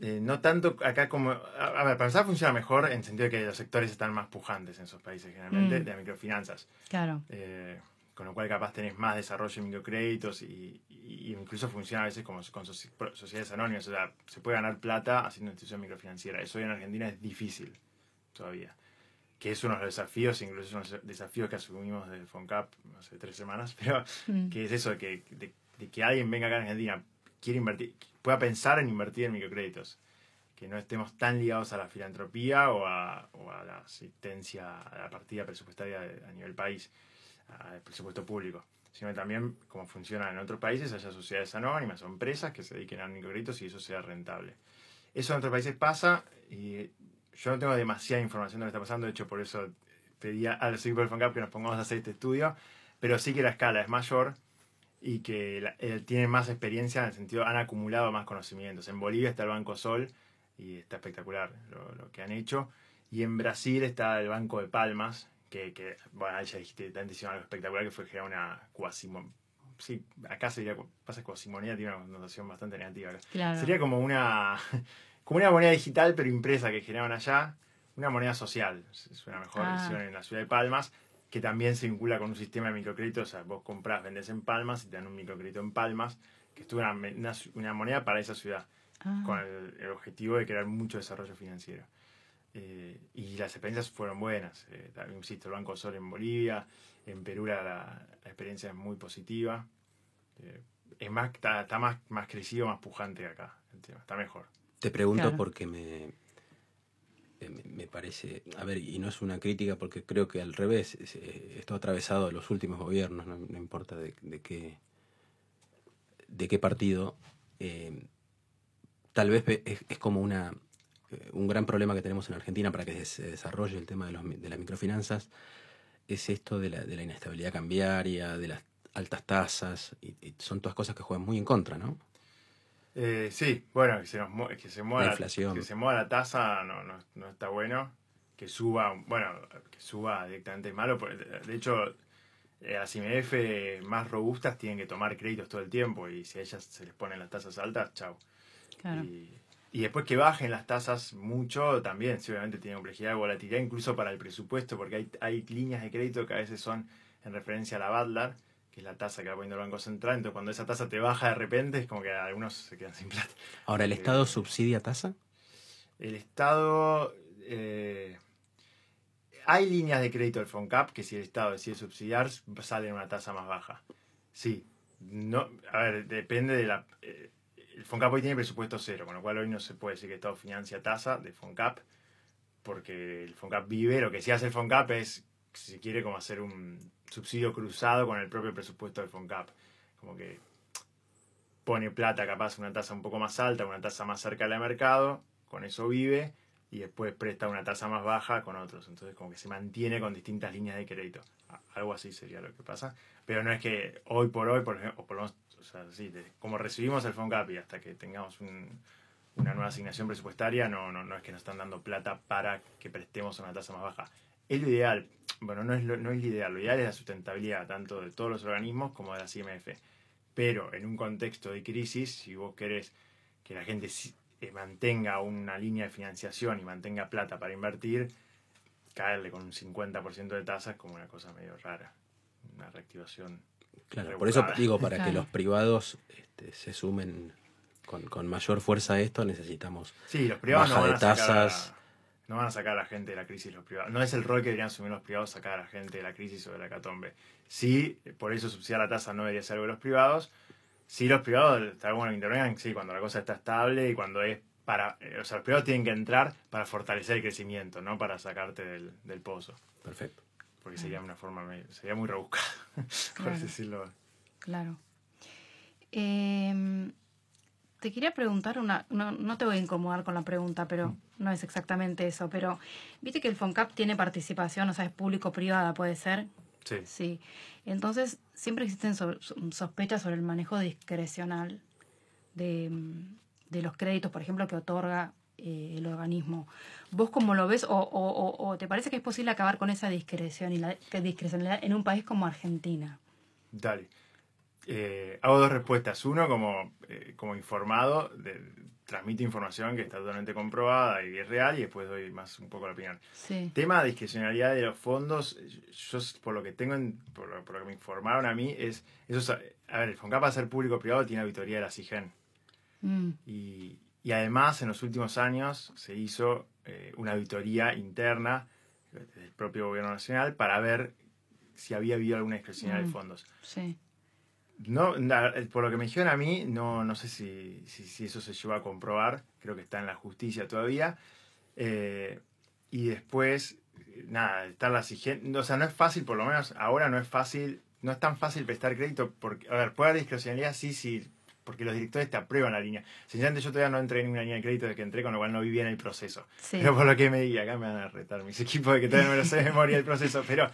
C: eh, no tanto acá como... A, ver, para empezar funciona mejor en el sentido de que los sectores están más pujantes en esos países, generalmente, mm. de microfinanzas.
B: Claro.
C: Eh, con lo cual capaz tenés más desarrollo en microcréditos y, incluso funciona a veces como con sociedades anónimas. O sea, se puede ganar plata haciendo institución microfinanciera. Eso hoy en Argentina es difícil todavía. Que es uno de los desafíos, incluso uno de los desafíos que asumimos del FONCAP hace tres semanas, pero mm. que es eso, de que, de, que alguien venga acá a Argentina, quiere invertir, pueda pensar en invertir en microcréditos que no estemos tan ligados a la filantropía o a, o a la asistencia a la partida presupuestaria a nivel país al presupuesto público, sino también como funciona en otros países, haya sociedades anónimas o empresas que se dediquen a microcréditos y eso sea rentable. Eso en otros países pasa y yo no tengo demasiada información de lo que está pasando, de hecho por eso pedí al del FONCAP que nos pongamos a hacer este estudio, pero sí que la escala es mayor y que eh, tienen más experiencia en el sentido, han acumulado más conocimientos. En Bolivia está el Banco Sol y está espectacular lo, lo que han hecho. Y en Brasil está el Banco de Palmas, que, que bueno, ya dijiste, diciendo algo espectacular que fue crear una cuasimo sí, acá sería, pasa cuasimonía, tiene una connotación bastante negativa. Sería como una, como una moneda digital, pero impresa que generaban allá, una moneda social, es una mejor ah. en la ciudad de Palmas, que también se vincula con un sistema de microcréditos, o sea, vos compras, vendes en Palmas y te dan un microcrédito en Palmas, que es una, una, moneda para esa ciudad, ah. con el objetivo de crear mucho desarrollo financiero. Eh, y las experiencias fueron buenas. Eh, insisto, el Banco Sol en Bolivia, en Perú la, experiencia es muy positiva. Eh, es más, está, más, más crecido, más pujante que acá. Está mejor.
A: Te pregunto porque me, me parece, a ver, y no es una crítica porque creo que al revés, esto ha atravesado los últimos gobiernos, no, importa de, qué, de qué partido, tal vez es, como una, un gran problema que tenemos en Argentina para que se desarrolle el tema de, los, de las microfinanzas es esto de la, de la inestabilidad cambiaria, de las altas tasas, y, son todas cosas que juegan muy en contra, ¿no?
C: Eh, sí, bueno, que se, nos, que se mueva la, inflación. que se mueva la tasa no, no, no, está bueno. Que suba, bueno, que suba directamente es malo. De hecho, eh, las IMF más robustas tienen que tomar créditos todo el tiempo y si a ellas se les ponen las tasas altas, chao. Y, y, después que bajen las tasas mucho, también, sí, obviamente tiene complejidad y volatilidad, incluso para el presupuesto, porque hay, hay líneas de crédito que a veces son en referencia a la Badlar, que es la tasa que va poniendo el Banco Central. Entonces, cuando esa tasa te baja de repente, es como que algunos se quedan sin plata.
A: Ahora, ¿el Estado subsidia tasa?
C: El Estado. Eh, hay líneas de crédito del FONCAP que si el Estado decide subsidiar, salen una tasa más baja. Sí. No, a ver, depende de la. Eh, el FONCAP hoy tiene presupuesto cero, con lo cual hoy no se puede decir que el Estado financia tasa de FONCAP, porque el FONCAP vive. Lo que sí hace el FONCAP es, si se quiere, como hacer un subsidio cruzado con el propio presupuesto del FONCAP. Como que pone plata, capaz una tasa un poco más alta, una tasa más cerca del mercado, con eso vive y después presta una tasa más baja con otros. Entonces como que se mantiene con distintas líneas de crédito. Algo así sería lo que pasa. Pero no es que hoy por hoy, por ejemplo, por lo menos, como recibimos el FONCAP y hasta que tengamos una nueva asignación presupuestaria, no, no, no es que nos están dando plata para que prestemos una tasa más baja. Es lo ideal. Bueno, no es, lo, no es lo ideal. Lo ideal es la sustentabilidad tanto de todos los organismos como de la CMF. Pero en un contexto de crisis, si vos querés que la gente eh, mantenga una línea de financiación y mantenga plata para invertir, caerle con un 50% de tasas es como una cosa medio rara, una reactivación.
A: Claro, por eso digo, para que los privados este, se sumen con, mayor fuerza a esto, necesitamos
C: sí, los privados baja de tasas. No van a sacar a la gente de la crisis los privados. No es el rol que deberían asumir los privados sacar a la gente de la crisis o de la catombe. Sí, por eso subsidiar la tasa no debería ser algo de los privados, Sí, los privados, está bueno que intervengan, sí, cuando la cosa está estable y cuando es para. Eh, o sea, los privados tienen que entrar para fortalecer el crecimiento, no para sacarte del, del pozo.
A: Perfecto.
C: Porque sería una forma. sería muy rebuscada, por decirlo.
B: Claro. Em, te quería preguntar una. No, no, te voy a incomodar con la pregunta, pero mm. No es exactamente eso. Pero viste que el FONCAP tiene participación, o sea, es público-privada, puede ser.
C: Sí.
B: Sí. Entonces, siempre existen sospechas sobre el manejo discrecional de, los créditos, por ejemplo, que otorga eh, el organismo. ¿Vos cómo lo ves? O, te parece que es posible acabar con esa discreción y la discrecionalidad en un país como Argentina?
C: Dale. Eh, hago dos respuestas. Uno, como, eh, como informado, de, transmite información que está totalmente comprobada y es real, y después doy más un poco la opinión. Tema de discrecionalidad de los fondos, yo por lo que tengo, por, lo, que me informaron a mí, es, eso a ver, el FONCAP a ser público-privado tiene auditoría de la CIGEN. Mm. Y, y, además, en los últimos años se hizo eh, una auditoría interna del propio gobierno nacional para ver si había habido alguna discrecionalidad de mm. fondos.
B: Sí.
C: No, por lo que me dijeron a mí, no, no sé si, si, eso se llevó a comprobar, creo que está en la justicia todavía. Eh, y después, nada, está la siguiente, o sea, no es fácil, por lo menos ahora no es fácil, no es tan fácil prestar crédito, porque, a ver, puede haber discrecionalidad, sí, sí, porque los directores te aprueban la línea. Señalante, yo todavía no entré en una línea de crédito desde que entré, con lo cual no vivía en el proceso. Pero por lo que me diga, acá me van a retar mis equipos de que todavía no me lo sé de memoria el proceso, pero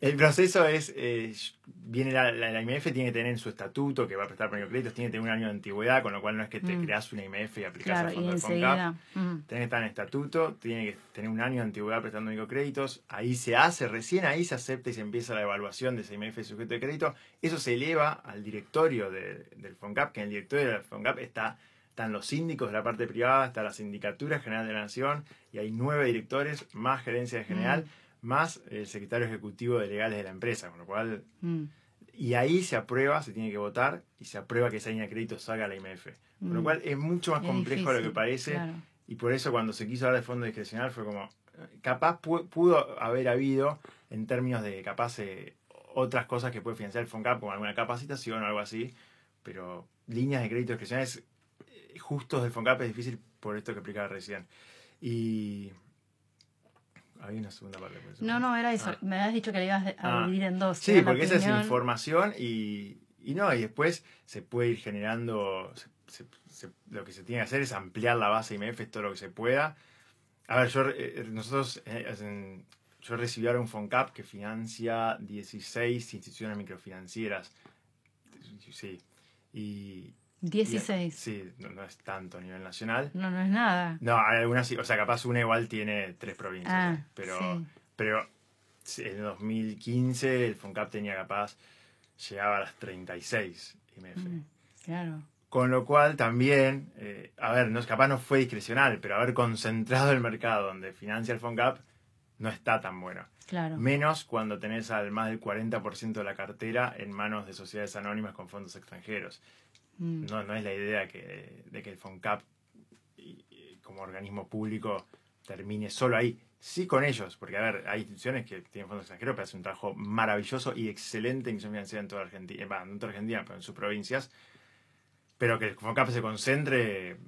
C: el proceso es, eh, viene la, la, IMF, tiene que tener en su estatuto que va a prestar premio créditos, tiene que tener un año de antigüedad, con lo cual no es que te mm. creas una IMF y aplicas
B: el fondo de FONCAP.
C: Mm. Tiene que estar en estatuto, tiene que tener un año de antigüedad prestando microcréditos, ahí se hace, recién ahí se acepta y se empieza la evaluación de esa IMF sujeto de crédito, eso se eleva al directorio del FONCAP, que el directorio del FONCAP está, están los síndicos de la parte privada, está la Sindicatura General de la Nación y hay nueve directores, más gerencia general, mm. más el secretario ejecutivo de legales de la empresa, con lo cual... Mm. Y ahí se aprueba, se tiene que votar y se aprueba que esa línea de crédito salga a la IMF. Con lo mm. cual es mucho más complejo de lo que parece. Y por eso cuando se quiso hablar de fondo discrecional fue como, capaz pudo haber habido en términos de capaz eh, otras cosas que puede financiar el FONCAP, como alguna capacitación o algo así, pero líneas de crédito discrecionales eh, justos del FONCAP es difícil por esto que explicaba recién. Y... Había una segunda parte.
B: No, no, era eso. Ah. Me habías dicho que le ibas a ah. dividir en dos.
C: Sí, porque esa es información y, y no, y después se puede ir generando, lo que se tiene que hacer es ampliar la base IMF todo lo que se pueda. A ver, yo, eh, nosotros, eh, yo recibí ahora un FONCAP que financia 16 instituciones microfinancieras. Sí. Y,
B: 16.
C: sí, no, es tanto a nivel nacional.
B: No, no es nada.
C: No, hay algunas sí, o sea, capaz una igual tiene tres provincias.
B: Ah,
C: pero,
B: sí.
C: pero en 2015 el FONCAP tenía capaz, llegaba a las 36 IMF.
B: Mm, claro.
C: Con lo cual también, eh, a ver, no, capaz no fue discrecional, pero haber concentrado el mercado donde financia el FONCAP no está tan bueno.
B: Claro.
C: Menos cuando tenés al más del 40% de la cartera en manos de sociedades anónimas con fondos extranjeros.
B: Mm,
C: No, no es la idea que, de que el FONCAP como organismo público termine solo ahí. Sí con ellos, porque a ver, hay instituciones que tienen fondos extranjeros, pero hacen un trabajo maravilloso y excelente en inclusión financiera en toda Argentina, eh, bah, no en toda Argentina, pero en sus provincias. Pero que el FONCAP se concentre,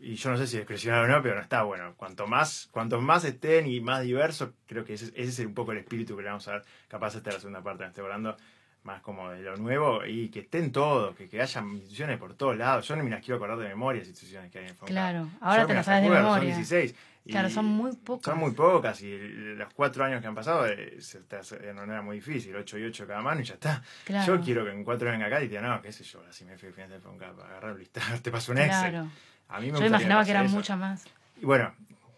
C: y yo no sé si discrecional o no, pero no está bueno. Cuanto más, cuantos más estén y más diversos, creo que ese, ese es un poco el espíritu que le vamos a dar. Capaz esta es la segunda parte, me estoy hablando más como de lo nuevo y que estén todos, que, que haya instituciones por todos lados. Yo no me las quiero acordar de memoria, las instituciones que hay en FONCAP.
B: Claro, ahora
C: Yo
B: te
C: me
B: las sabes de memoria.
C: Son 16. y
B: Claro, son muy pocas.
C: Son muy pocas y los cuatro años que han pasado eh, se te hace de manera muy difícil, 8 y 8 cada mano y ya está.
B: Claro.
C: Yo quiero que en cuatro venga acá y diga, no, qué sé yo, las IMF financian el FONCAP, agarrar un listado, te paso un Excel.
B: Claro.
C: A mí me
B: Yo imaginaba que eran muchas más.
C: Y bueno,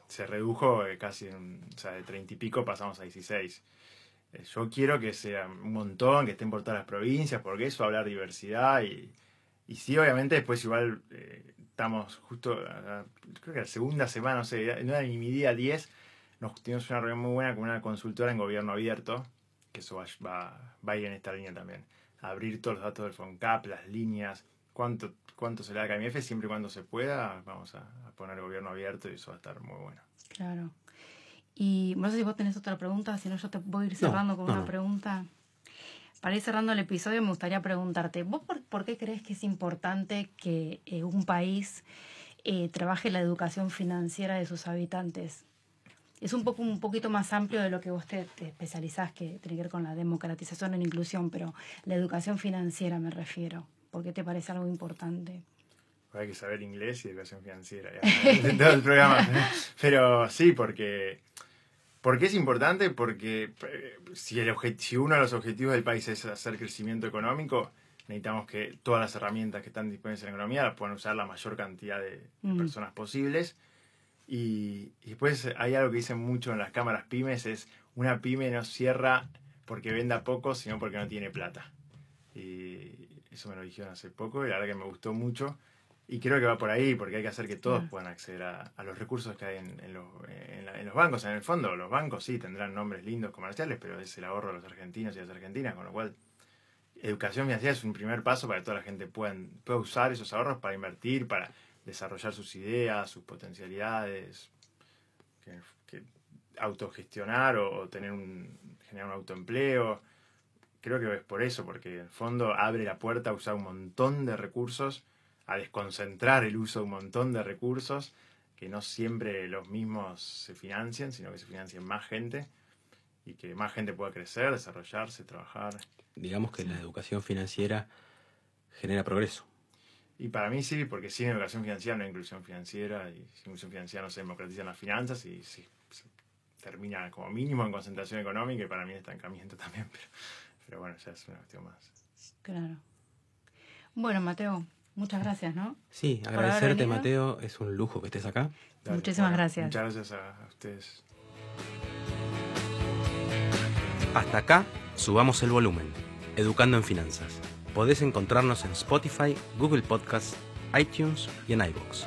C: se redujo eh, casi, o sea, de 30 y pico pasamos a 16. Eh, Yo quiero que sea un montón, que estén por todas las provincias, porque eso hablar diversidad y, y sí, obviamente después igual eh, estamos justo, creo que la segunda semana, no sé, no era ni mi día 10, nos tuvimos una reunión muy buena con una consultora en gobierno abierto, que eso va, va, va a ir en esta línea también. Abrir todos los datos del FONCAP, las líneas, cuánto, cuánto se le da a KMF, siempre y cuando se pueda, vamos a, a poner gobierno abierto y eso va a estar muy bueno.
B: Claro. Y no sé si vos tenés otra pregunta, si no yo te voy a ir
A: No,
B: cerrando con
A: no,
B: una
A: no.
B: pregunta. Para ir cerrando el episodio me gustaría preguntarte, ¿vos por, por qué crees que es importante que eh, un país eh, trabaje la educación financiera de sus habitantes? Es un poco un poquito más amplio de lo que vos te, te especializás, que tiene que ver con la democratización en inclusión, pero la educación financiera me refiero. ¿Por qué te parece algo importante?
C: Hay que saber inglés y educación financiera. ya, en todo el programa. Pero sí, porque, porque es importante, porque eh, si, el si uno de los objetivos del país es hacer crecimiento económico, necesitamos que todas las herramientas que están disponibles en la economía las puedan usar la mayor cantidad de, de
B: Mm.
C: personas posibles. Y, y después hay algo que dicen mucho en las cámaras pymes, es una pyme no cierra porque venda poco, sino porque no tiene plata. Y eso me lo dijeron hace poco y la verdad que me gustó mucho. Y creo que va por ahí, porque hay que hacer que todos puedan acceder a, a los recursos que hay en, en los, en la- en los bancos. En el fondo, los bancos sí tendrán nombres lindos comerciales, pero es el ahorro de los argentinos y las argentinas, con lo cual educación financiera es un primer paso para que toda la gente pueda, pueda usar esos ahorros para invertir, para desarrollar sus ideas, sus potencialidades, que, que autogestionar o, o tener un, generar un autoempleo. Creo que es por eso, porque en el fondo abre la puerta a usar un montón de recursos, a desconcentrar el uso de un montón de recursos, que no siempre los mismos se financian, sino que se financien más gente y que más gente pueda crecer, desarrollarse, trabajar.
A: Digamos que la educación financiera genera progreso.
C: Y para mí sí, porque sin educación financiera no hay inclusión financiera, y sin inclusión financiera no se democratizan las finanzas y sí, se termina como mínimo en concentración económica y para mí estancamiento también, pero, pero bueno, ya es una cuestión más.
B: Claro. Bueno, Mateo, muchas gracias, ¿no?
A: Sí, agradecerte. Mateo. Es un lujo que estés acá.
C: Dale,
B: Muchísimas gracias.
C: Muchas gracias a, a ustedes.
A: Hasta acá, subamos el volumen. Educando en Finanzas. Podés encontrarnos en Spotify, Google Podcasts, iTunes y en iVoox.